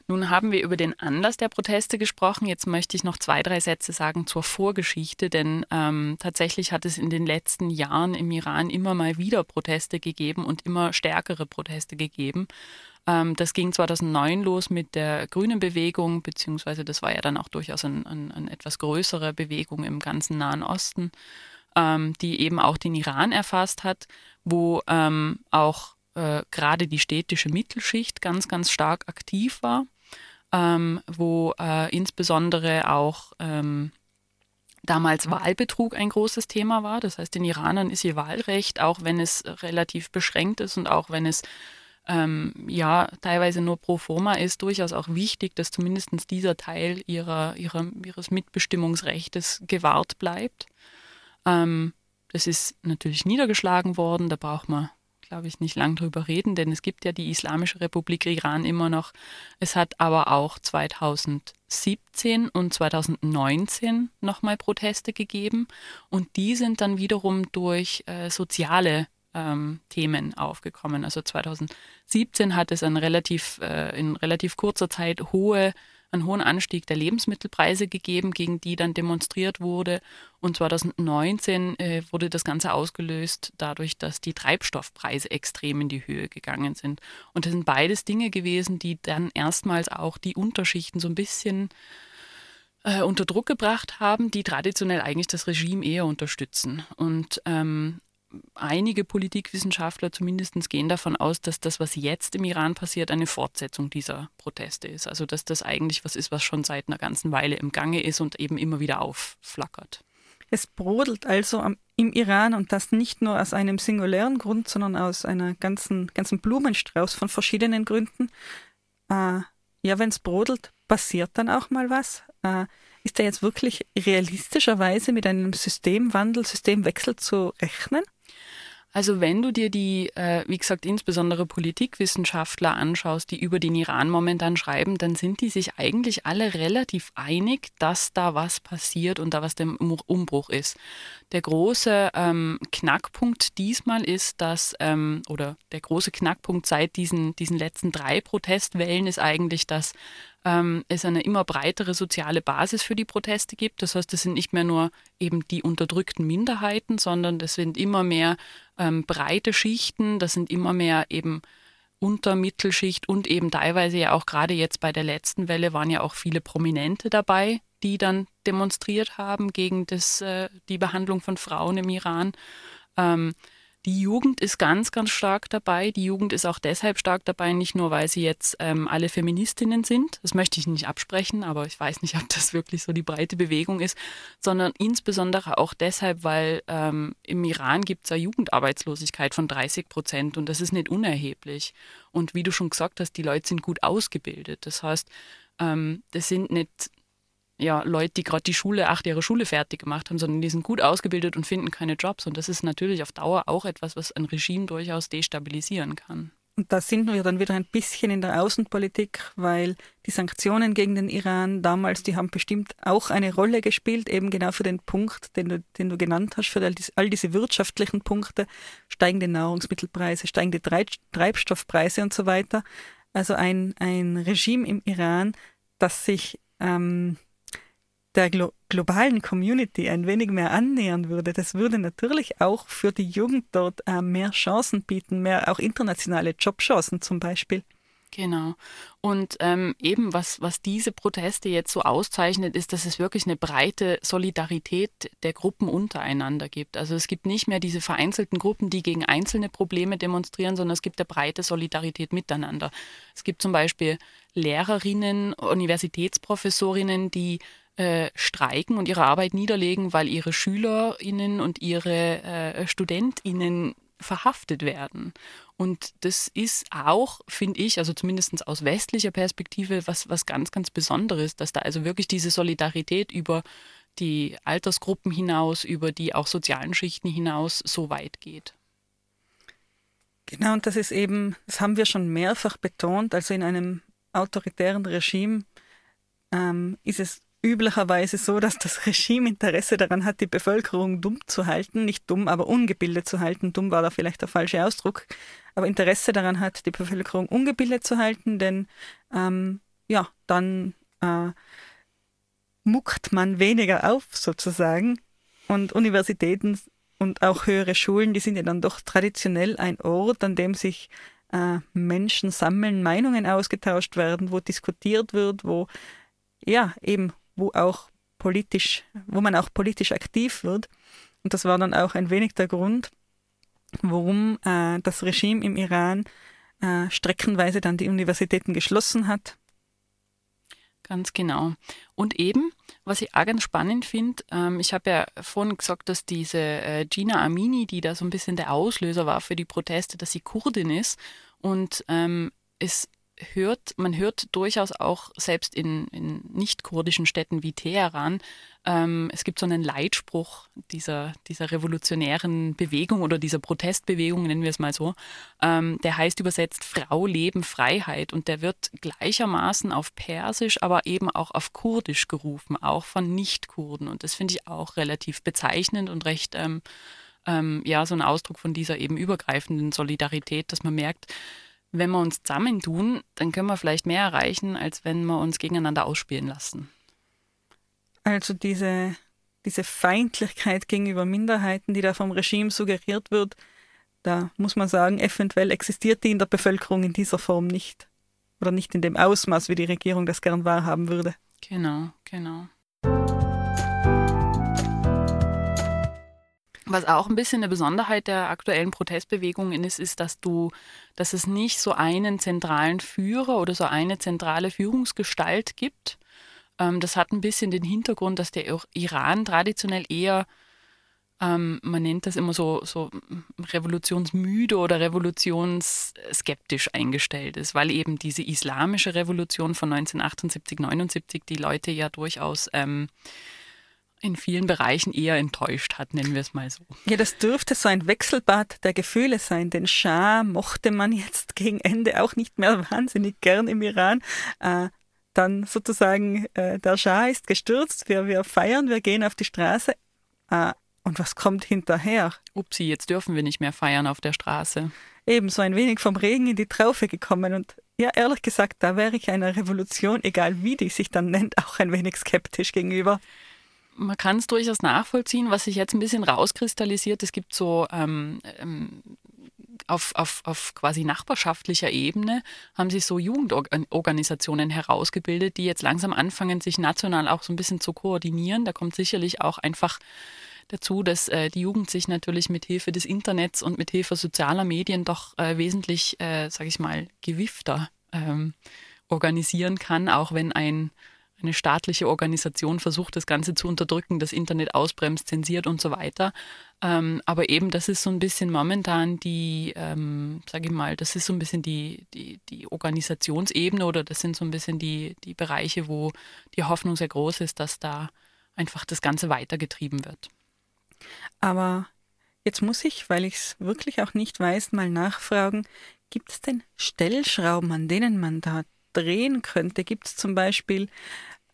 Nun haben wir über den Anlass der Proteste gesprochen. Jetzt möchte ich noch zwei, drei Sätze sagen zur Vorgeschichte, denn ähm, tatsächlich hat es in den letzten Jahren im Iran immer mal wieder Proteste gegeben und immer stärkere Proteste gegeben. Ähm, das ging 2009 los mit der Grünen Bewegung, beziehungsweise das war ja dann auch durchaus eine ein, ein etwas größere Bewegung im ganzen Nahen Osten, ähm, die eben auch den Iran erfasst hat, wo ähm, auch äh, gerade die städtische Mittelschicht ganz, ganz stark aktiv war ähm, wo äh, insbesondere auch ähm, damals Wahlbetrug ein großes Thema war. Das heißt, den Iranern ist ihr Wahlrecht, auch wenn es relativ beschränkt ist und auch wenn es ähm, ja teilweise nur pro forma ist, durchaus auch wichtig, dass zumindest dieser Teil ihrer, ihrer, ihres Mitbestimmungsrechtes gewahrt bleibt. Ähm, das ist natürlich niedergeschlagen worden, da braucht man glaube ich, nicht lang drüber reden, denn es gibt ja die Islamische Republik Iran immer noch. Es hat aber auch 2017 und 2019 nochmal Proteste gegeben und die sind dann wiederum durch äh, soziale ähm, Themen aufgekommen. Also 2017 hat es ein relativ, äh, in relativ kurzer Zeit hohe einen hohen Anstieg der Lebensmittelpreise gegeben, gegen die dann demonstriert wurde. Und 2019 äh, wurde das Ganze ausgelöst dadurch, dass die Treibstoffpreise extrem in die Höhe gegangen sind. Und das sind beides Dinge gewesen, die dann erstmals auch die Unterschichten so ein bisschen äh, unter Druck gebracht haben, die traditionell eigentlich das Regime eher unterstützen. Und ähm, einige Politikwissenschaftler zumindest gehen davon aus, dass das, was jetzt im Iran passiert, eine Fortsetzung dieser Proteste ist. Also dass das eigentlich was ist, was schon seit einer ganzen Weile im Gange ist und eben immer wieder aufflackert. Es brodelt also am, im Iran und das nicht nur aus einem singulären Grund, sondern aus einer ganzen, ganzen Blumenstrauß von verschiedenen Gründen. Äh, ja, wenn es brodelt, passiert dann auch mal was. Äh, ist da jetzt wirklich realistischerweise mit einem Systemwandel, Systemwechsel zu rechnen? Also wenn du dir die, äh, wie gesagt, insbesondere Politikwissenschaftler anschaust, die über den Iran momentan schreiben, dann sind die sich eigentlich alle relativ einig, dass da was passiert und da was der Umbruch ist. Der große ähm, Knackpunkt diesmal ist, dass, ähm, oder der große Knackpunkt seit diesen, diesen letzten drei Protestwellen ist eigentlich, dass ähm, es eine immer breitere soziale Basis für die Proteste gibt. Das heißt, es sind nicht mehr nur eben die unterdrückten Minderheiten, sondern es sind immer mehr ähm, breite Schichten, das sind immer mehr eben Untermittelschicht und eben teilweise ja auch gerade jetzt bei der letzten Welle waren ja auch viele Prominente dabei, die dann demonstriert haben gegen das, äh, die Behandlung von Frauen im Iran. Ähm, die Jugend ist ganz, ganz stark dabei. Die Jugend ist auch deshalb stark dabei, nicht nur, weil sie jetzt ähm, alle Feministinnen sind, das möchte ich nicht absprechen, aber ich weiß nicht, ob das wirklich so die breite Bewegung ist, sondern insbesondere auch deshalb, weil ähm, im Iran gibt es eine Jugendarbeitslosigkeit von 30 Prozent und das ist nicht unerheblich. Und wie du schon gesagt hast, die Leute sind gut ausgebildet. Das heißt, ähm, das sind nicht ja, Leute, die gerade die Schule, acht Jahre Schule fertig gemacht haben, sondern die sind gut ausgebildet und finden keine Jobs. Und das ist natürlich auf Dauer auch etwas, was ein Regime durchaus destabilisieren kann. Und da sind wir dann wieder ein bisschen in der Außenpolitik, weil die Sanktionen gegen den Iran damals, die haben bestimmt auch eine Rolle gespielt, eben genau für den Punkt, den du, den du genannt hast, für all diese, wirtschaftlichen Punkte, steigende Nahrungsmittelpreise, steigende Treibstoffpreise und so weiter. Also ein, ein Regime im Iran, das sich ähm, der glo globalen Community ein wenig mehr annähern würde, das würde natürlich auch für die Jugend dort äh, mehr Chancen bieten, mehr auch internationale Jobchancen zum Beispiel. Genau. Und ähm, eben, was, was diese Proteste jetzt so auszeichnet, ist, dass es wirklich eine breite Solidarität der Gruppen untereinander gibt. Also es gibt nicht mehr diese vereinzelten Gruppen, die gegen einzelne Probleme demonstrieren, sondern es gibt eine breite Solidarität miteinander. Es gibt zum Beispiel Lehrerinnen, Universitätsprofessorinnen, die äh, streiken und ihre Arbeit niederlegen, weil ihre SchülerInnen und ihre äh, StudentInnen verhaftet werden. Und das ist auch, finde ich, also zumindest aus westlicher Perspektive, was, was ganz, ganz Besonderes, dass da also wirklich diese Solidarität über die Altersgruppen hinaus, über die auch sozialen Schichten hinaus so weit geht. Genau, und das ist eben, das haben wir schon mehrfach betont, also in einem autoritären Regime ähm, ist es üblicherweise so, dass das Regime Interesse daran hat, die Bevölkerung dumm zu halten. Nicht dumm, aber ungebildet zu halten. Dumm war da vielleicht der falsche Ausdruck. Aber Interesse daran hat, die Bevölkerung ungebildet zu halten, denn ähm, ja, dann äh, muckt man weniger auf sozusagen. Und Universitäten und auch höhere Schulen, die sind ja dann doch traditionell ein Ort, an dem sich äh, Menschen sammeln, Meinungen ausgetauscht werden, wo diskutiert wird, wo ja eben wo auch politisch, wo man auch politisch aktiv wird. Und das war dann auch ein wenig der Grund, warum äh, das Regime im Iran äh, streckenweise dann die Universitäten geschlossen hat. Ganz genau. Und eben, was ich auch ganz spannend finde, ähm, ich habe ja vorhin gesagt, dass diese äh, Gina Amini, die da so ein bisschen der Auslöser war für die Proteste, dass sie Kurdin ist. Und ähm, es hört, man hört durchaus auch selbst in, in nicht-kurdischen Städten wie Teheran, ähm, es gibt so einen Leitspruch dieser, dieser revolutionären Bewegung oder dieser Protestbewegung, nennen wir es mal so, ähm, der heißt übersetzt Frau, Leben, Freiheit. Und der wird gleichermaßen auf Persisch, aber eben auch auf Kurdisch gerufen, auch von Nicht-Kurden. Und das finde ich auch relativ bezeichnend und recht ähm, ähm, ja, so ein Ausdruck von dieser eben übergreifenden Solidarität, dass man merkt, wenn wir uns zusammentun, dann können wir vielleicht mehr erreichen, als wenn wir uns gegeneinander ausspielen lassen. Also diese, diese Feindlichkeit gegenüber Minderheiten, die da vom Regime suggeriert wird, da muss man sagen, eventuell existiert die in der Bevölkerung in dieser Form nicht. Oder nicht in dem Ausmaß, wie die Regierung das gern wahrhaben würde. Genau, genau. Was auch ein bisschen eine Besonderheit der aktuellen Protestbewegungen ist, ist, dass du, dass es nicht so einen zentralen Führer oder so eine zentrale Führungsgestalt gibt. Ähm, das hat ein bisschen den Hintergrund, dass der Iran traditionell eher, ähm, man nennt das immer so, so revolutionsmüde oder revolutionsskeptisch eingestellt ist, weil eben diese islamische Revolution von 1978, 79 die Leute ja durchaus ähm, in vielen Bereichen eher enttäuscht hat, nennen wir es mal so. Ja, das dürfte so ein Wechselbad der Gefühle sein. Den Schah mochte man jetzt gegen Ende auch nicht mehr wahnsinnig gern im Iran. Äh, dann sozusagen, äh, der Schah ist gestürzt, wir, wir feiern, wir gehen auf die Straße. Äh, und was kommt hinterher? Upsi, jetzt dürfen wir nicht mehr feiern auf der Straße. Eben so ein wenig vom Regen in die Traufe gekommen. Und ja, ehrlich gesagt, da wäre ich einer Revolution, egal wie die sich dann nennt, auch ein wenig skeptisch gegenüber man kann es durchaus nachvollziehen, was sich jetzt ein bisschen rauskristallisiert. Es gibt so ähm, ähm, auf, auf, auf quasi nachbarschaftlicher Ebene haben sich so Jugendorganisationen herausgebildet, die jetzt langsam anfangen, sich national auch so ein bisschen zu koordinieren. Da kommt sicherlich auch einfach dazu, dass äh, die Jugend sich natürlich mit Hilfe des Internets und mit Hilfe sozialer Medien doch äh, wesentlich, äh, sage ich mal, gewiffter ähm, organisieren kann, auch wenn ein eine staatliche Organisation versucht, das Ganze zu unterdrücken, das Internet ausbremst, zensiert und so weiter. Ähm, aber eben, das ist so ein bisschen momentan die, ähm, sage ich mal, das ist so ein bisschen die, die, die Organisationsebene oder das sind so ein bisschen die, die Bereiche, wo die Hoffnung sehr groß ist, dass da einfach das Ganze weitergetrieben wird. Aber jetzt muss ich, weil ich es wirklich auch nicht weiß, mal nachfragen, gibt es denn Stellschrauben, an denen man da drehen könnte? Gibt es zum Beispiel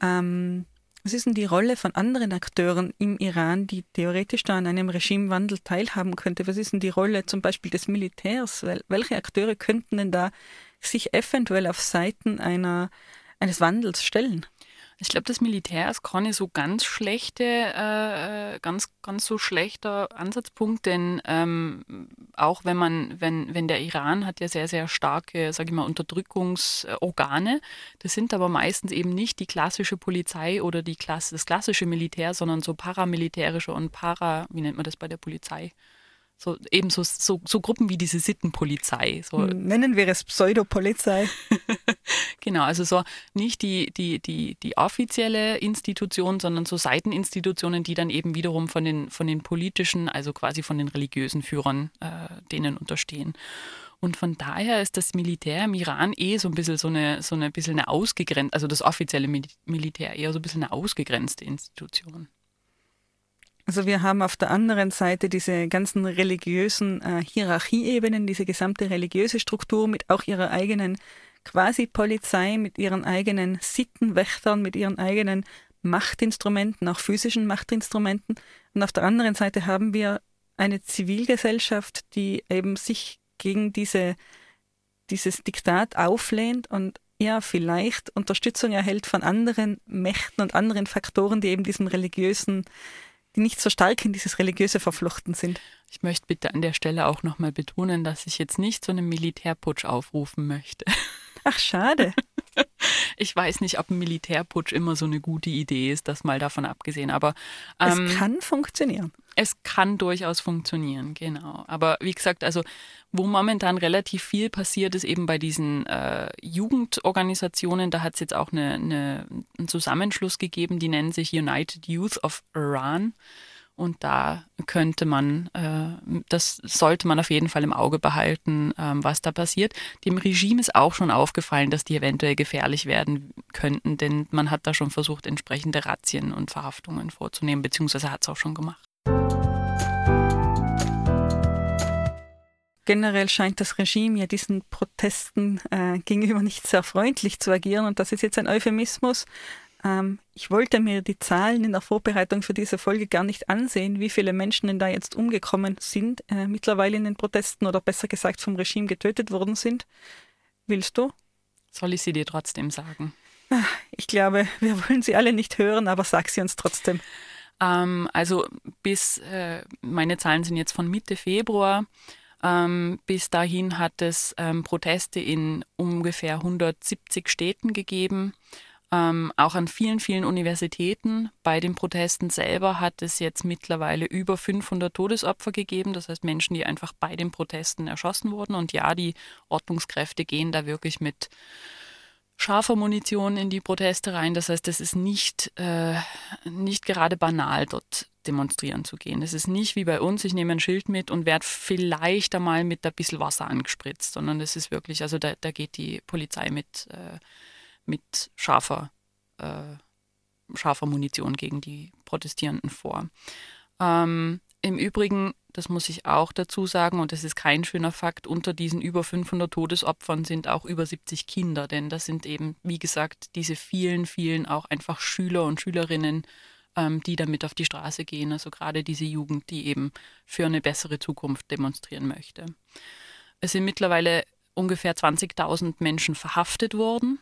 ähm, was ist denn die Rolle von anderen Akteuren im Iran, die theoretisch da an einem Regimewandel teilhaben könnte? Was ist denn die Rolle zum Beispiel des Militärs? Welche Akteure könnten denn da sich eventuell auf Seiten einer, eines Wandels stellen? Ich glaube, das Militär ist keine so ganz schlechte, äh, äh, ganz, ganz so schlechter Ansatzpunkt, denn ähm, auch wenn man, wenn, wenn der Iran hat ja sehr, sehr starke, sage ich mal, Unterdrückungsorgane, das sind aber meistens eben nicht die klassische Polizei oder die Klasse, das klassische Militär, sondern so paramilitärische und para, wie nennt man das bei der Polizei? So, eben so, so, so Gruppen wie diese Sittenpolizei. So. Nennen wir es Pseudopolizei. [LAUGHS] genau, also so nicht die, die, die, die offizielle Institution, sondern so Seiteninstitutionen, die dann eben wiederum von den, von den politischen, also quasi von den religiösen Führern äh, denen unterstehen. Und von daher ist das Militär im Iran eh so ein bisschen so eine, so eine bisschen eine ausgegrenzte, also das offizielle Militär eher so ein bisschen eine ausgegrenzte Institution. Also wir haben auf der anderen Seite diese ganzen religiösen äh, Hierarchieebenen, diese gesamte religiöse Struktur mit auch ihrer eigenen quasi Polizei, mit ihren eigenen Sittenwächtern, mit ihren eigenen Machtinstrumenten, auch physischen Machtinstrumenten. Und auf der anderen Seite haben wir eine Zivilgesellschaft, die eben sich gegen diese, dieses Diktat auflehnt und ja, vielleicht Unterstützung erhält von anderen Mächten und anderen Faktoren, die eben diesem religiösen die nicht so stark in dieses Religiöse verflochten sind. Ich möchte bitte an der Stelle auch nochmal betonen, dass ich jetzt nicht zu einem Militärputsch aufrufen möchte. Ach, schade. Ich weiß nicht, ob ein Militärputsch immer so eine gute Idee ist, das mal davon abgesehen. Aber ähm, es kann funktionieren. Es kann durchaus funktionieren, genau. Aber wie gesagt, also wo momentan relativ viel passiert, ist eben bei diesen äh, Jugendorganisationen. Da hat es jetzt auch eine, eine, einen Zusammenschluss gegeben, die nennen sich United Youth of Iran. Und da könnte man, äh, das sollte man auf jeden Fall im Auge behalten, ähm, was da passiert. Dem Regime ist auch schon aufgefallen, dass die eventuell gefährlich werden könnten, denn man hat da schon versucht, entsprechende Razzien und Verhaftungen vorzunehmen, beziehungsweise hat es auch schon gemacht. Generell scheint das Regime ja diesen Protesten äh, gegenüber nicht sehr freundlich zu agieren und das ist jetzt ein Euphemismus. Ähm, ich wollte mir die Zahlen in der Vorbereitung für diese Folge gar nicht ansehen, wie viele Menschen denn da jetzt umgekommen sind, äh, mittlerweile in den Protesten oder besser gesagt vom Regime getötet worden sind. Willst du? Soll ich sie dir trotzdem sagen? Ich glaube, wir [LAUGHS] wollen sie alle nicht hören, aber sag sie uns trotzdem. Ähm, also bis, äh, meine Zahlen sind jetzt von Mitte Februar. Ähm, bis dahin hat es ähm, Proteste in ungefähr 170 Städten gegeben ähm, auch an vielen, vielen Universitäten. Bei den Protesten selber hat es jetzt mittlerweile über 500 Todesopfer gegeben, das heißt Menschen, die einfach bei den Protesten erschossen wurden. Und ja, die Ordnungskräfte gehen da wirklich mit scharfer Munition in die Proteste rein. Das heißt, es ist nicht, äh, nicht gerade banal, dort demonstrieren zu gehen. Es ist nicht wie bei uns, ich nehme ein Schild mit und werde vielleicht einmal mit ein bisschen Wasser angespritzt, sondern es ist wirklich, also da, da geht die Polizei mit äh, mit scharfer, äh, scharfer Munition gegen die Protestierenden vor. Ähm, Im Übrigen, das muss ich auch dazu sagen, und das ist kein schöner Fakt, unter diesen über 500 Todesopfern sind auch über 70 Kinder, denn das sind eben, wie gesagt, diese vielen, vielen auch einfach Schüler und Schülerinnen, ähm, die damit auf die Straße gehen, also gerade diese Jugend, die eben für eine bessere Zukunft demonstrieren möchte. Es sind mittlerweile ungefähr 20.000 Menschen verhaftet worden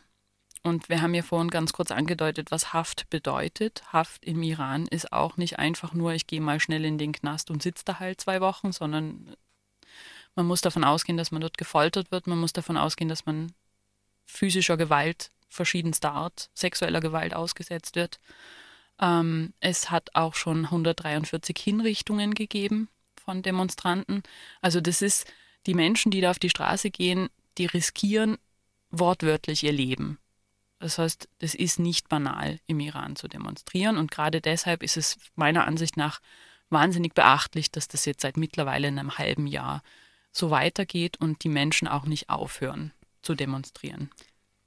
und wir haben ja vorhin ganz kurz angedeutet, was Haft bedeutet. Haft im Iran ist auch nicht einfach nur, ich gehe mal schnell in den Knast und sitze da halt zwei Wochen, sondern man muss davon ausgehen, dass man dort gefoltert wird. Man muss davon ausgehen, dass man physischer Gewalt verschiedenster Art, sexueller Gewalt ausgesetzt wird. Ähm, es hat auch schon 143 Hinrichtungen gegeben von Demonstranten. Also das ist, die Menschen, die da auf die Straße gehen, die riskieren wortwörtlich ihr Leben. Das heißt, es ist nicht banal, im Iran zu demonstrieren. Und gerade deshalb ist es meiner Ansicht nach wahnsinnig beachtlich, dass das jetzt seit mittlerweile einem halben Jahr so weitergeht und die Menschen auch nicht aufhören zu demonstrieren.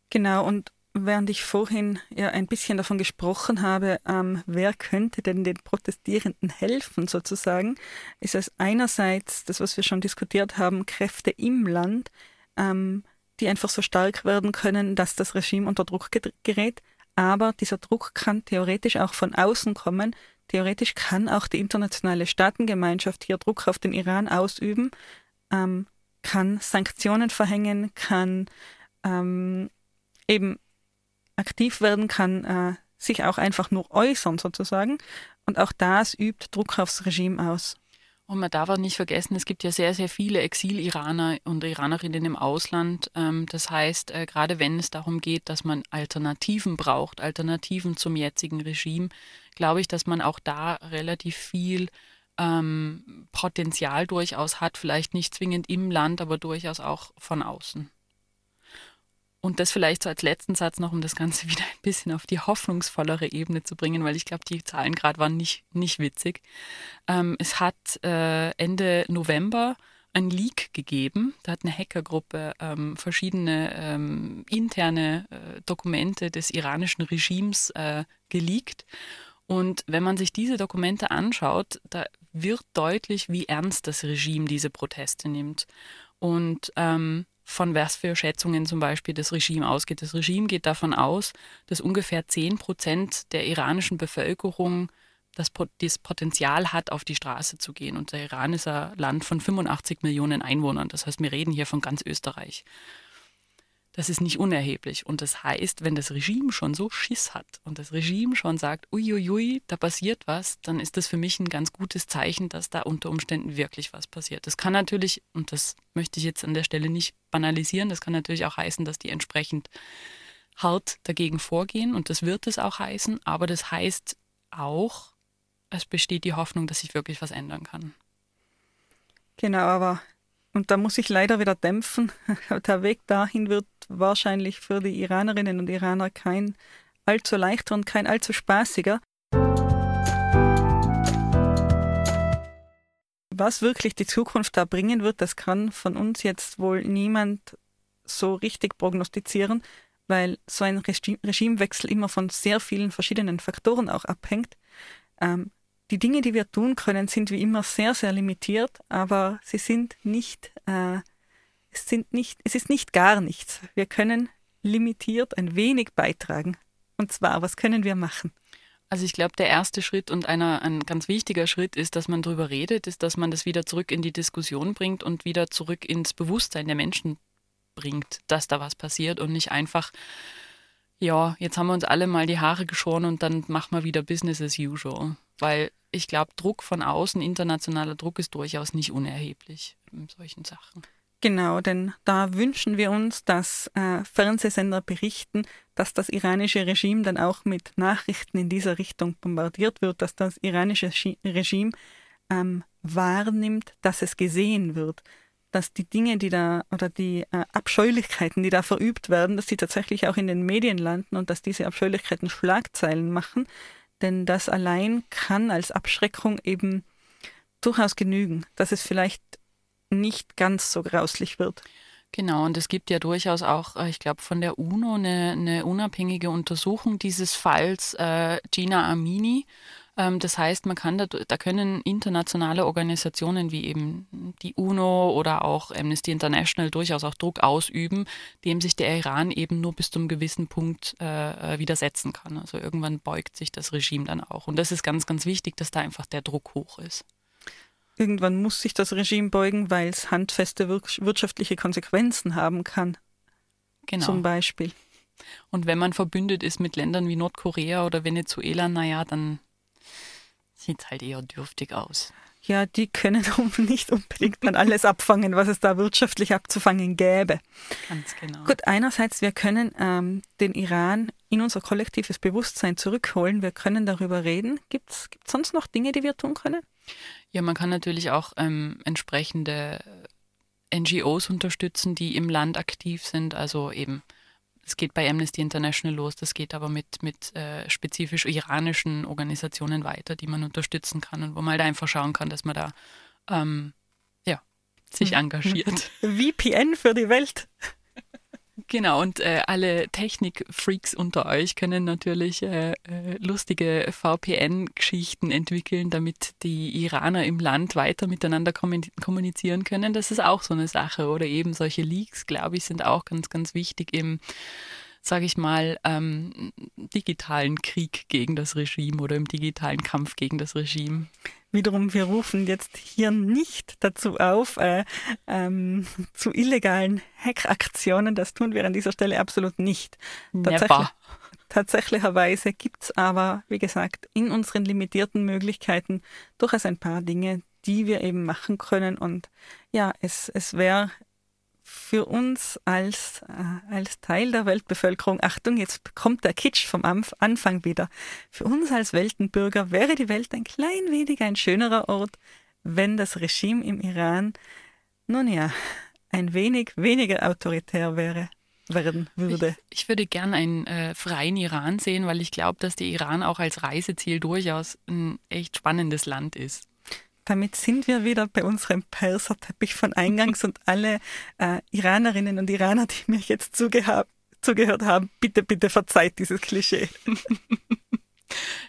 Genau, und während ich vorhin ja ein bisschen davon gesprochen habe, ähm, wer könnte denn den Protestierenden helfen sozusagen, ist es einerseits das, was wir schon diskutiert haben, Kräfte im Land, ähm, die einfach so stark werden können, dass das Regime unter Druck gerät. Aber dieser Druck kann theoretisch auch von außen kommen. Theoretisch kann auch die internationale Staatengemeinschaft hier Druck auf den Iran ausüben, ähm, kann Sanktionen verhängen, kann ähm, eben aktiv werden, kann äh, sich auch einfach nur äußern sozusagen. Und auch das übt Druck aufs Regime aus. Und man darf auch nicht vergessen, es gibt ja sehr, sehr viele Exil-Iraner und Iranerinnen im Ausland. Ähm, das heißt, äh, gerade wenn es darum geht, dass man Alternativen braucht, Alternativen zum jetzigen Regime, glaube ich, dass man auch da relativ viel ähm, Potenzial durchaus hat, vielleicht nicht zwingend im Land, aber durchaus auch von außen. Und das vielleicht so als letzten Satz noch, um das Ganze [LAUGHS] wieder ein bisschen auf die hoffnungsvollere Ebene zu bringen, weil ich glaube, die Zahlen gerade waren nicht, nicht witzig. Ähm, es hat äh, Ende November ein Leak gegeben. Da hat eine Hackergruppe ähm, verschiedene ähm, interne äh, Dokumente des iranischen Regimes äh, geleakt. Und wenn man sich diese Dokumente anschaut, da wird deutlich, wie ernst das Regime diese Proteste nimmt. Und ähm, von was für Schätzungen zum Beispiel das Regime ausgeht. Das Regime geht davon aus, dass ungefähr 10 Prozent der iranischen Bevölkerung das, das Potenzial hat, auf die Straße zu gehen. Und der Iran ist ein Land von 85 Millionen Einwohnern. Das heißt, wir reden hier von ganz Österreich. Das ist nicht unerheblich. Und das heißt, wenn das Regime schon so Schiss hat und das Regime schon sagt, uiuiui, da passiert was, dann ist das für mich ein ganz gutes Zeichen, dass da unter Umständen wirklich was passiert. Das kann natürlich, und das möchte ich jetzt an der Stelle nicht banalisieren, das kann natürlich auch heißen, dass die entsprechend hart dagegen vorgehen und das wird es auch heißen, aber das heißt auch, es besteht die Hoffnung, dass sich wirklich was ändern kann. Genau, aber und da muss ich leider wieder dämpfen. [LAUGHS] Der Weg dahin wird wahrscheinlich für die Iranerinnen und Iraner kein allzu leichter und kein allzu spaßiger. was wirklich die Zukunft da bringen wird, das kann von uns jetzt wohl niemand so richtig prognostizieren, weil so ein Regi Regimewechsel immer von sehr vielen verschiedenen Faktoren auch abhängt. Ähm, die Dinge, die wir tun können, sind wie immer sehr, sehr limitiert, aber sie sind nicht, äh, es sind nicht, es ist nicht gar nichts. Wir können limitiert ein wenig beitragen. Und zwar, was können wir machen? Also ich glaube, der erste Schritt und einer, ein ganz wichtiger Schritt ist, dass man darüber redet, ist, dass man das wieder zurück in die Diskussion bringt und wieder zurück ins Bewusstsein der Menschen bringt, dass da was passiert und nicht einfach, ja, jetzt haben wir uns alle mal die Haare geschoren und dann machen wir wieder Business as usual. Weil ich glaube, Druck von außen, internationaler Druck ist durchaus nicht unerheblich in solchen Sachen. Genau, denn da wünschen wir uns, dass äh, Fernsehsender berichten, dass das iranische Regime dann auch mit Nachrichten in dieser Richtung bombardiert wird, dass das iranische Regime ähm, wahrnimmt, dass es gesehen wird, dass die Dinge, die da oder die äh, Abscheulichkeiten, die da verübt werden, dass die tatsächlich auch in den Medien landen und dass diese Abscheulichkeiten Schlagzeilen machen, denn das allein kann als Abschreckung eben durchaus genügen, dass es vielleicht nicht ganz so grauslich wird. Genau, und es gibt ja durchaus auch, äh, ich glaube, von der UNO eine, eine, unabhängige Untersuchung dieses Falls äh, Gina Amini. Ähm, das heißt, man kann da, da können internationale Organisationen wie eben die UNO oder auch Amnesty International durchaus auch Druck ausüben, dem sich der Iran eben nur bis zu einem gewissen Punkt äh, äh, widersetzen kann. Also irgendwann beugt sich das Regime dann auch. Und das ist ganz, ganz wichtig, dass da einfach der Druck hoch ist. Irgendwann muss sich das Regime beugen, weil es handfeste wirtschaftliche Konsequenzen haben kann. Genau. Zum Beispiel. Und wenn man verbündet ist mit Ländern wie Nordkorea oder Venezuela, naja, dann sieht es halt eher dürftig aus. Ja, die können [LAUGHS] nicht unbedingt dann alles abfangen, was es da wirtschaftlich abzufangen gäbe. Ganz genau. Gut, einerseits, wir können ähm, den Iran in unser kollektives Bewusstsein zurückholen. Wir können darüber reden. Gibt es sonst noch Dinge, die wir tun können? Ja, man kann natürlich auch ähm, entsprechende NGOs unterstützen, die im Land aktiv sind. Also eben, es geht bei Amnesty International los, das geht aber mit, mit äh, spezifisch iranischen Organisationen weiter, die man unterstützen kann und wo man halt einfach schauen kann, dass man da ähm, ja, sich engagiert. [LAUGHS] VPN für die Welt. Genau, und äh, alle Technik-Freaks unter euch können natürlich äh, äh lustige VPN-Geschichten entwickeln, damit die Iraner im Land weiter miteinander kommunizieren können. Das ist auch so eine Sache. Oder eben solche Leaks, glaube ich, sind auch ganz, ganz wichtig im sage ich mal, ähm, digitalen Krieg gegen das Regime oder im digitalen Kampf gegen das Regime. Wiederum, wir rufen jetzt hier nicht dazu auf, äh, ähm, zu illegalen Hackaktionen. Das tun wir an dieser Stelle absolut nicht. Tatsächlich, tatsächlicherweise gibt es aber, wie gesagt, in unseren limitierten Möglichkeiten durchaus ein paar Dinge, die wir eben machen können. Und ja, es, es wäre für uns als, äh, als Teil der Weltbevölkerung, Achtung, jetzt kommt der Kitsch vom Anfang wieder, für uns als Weltenbürger wäre die Welt ein klein wenig ein schönerer Ort, wenn das Regime im Iran, nun ja, ein wenig weniger autoritär wäre werden würde. Ich, ich würde gern einen äh, freien Iran sehen, weil ich glaube, dass der Iran auch als Reiseziel durchaus ein echt spannendes Land ist damit sind wir wieder bei unserem Perserteppich von Eingangs und alle äh, Iranerinnen und Iraner, die mir jetzt zugehört haben, bitte, bitte verzeiht dieses Klischee. [LAUGHS]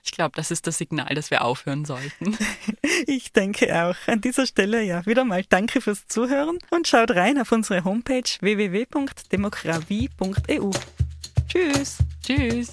Ich glaube, das ist das Signal, dass wir aufhören sollten. [LAUGHS] Ich denke auch. An dieser Stelle ja wieder mal danke fürs Zuhören und schaut rein auf unsere Homepage www.demokratie.eu. Tschüss. Tschüss.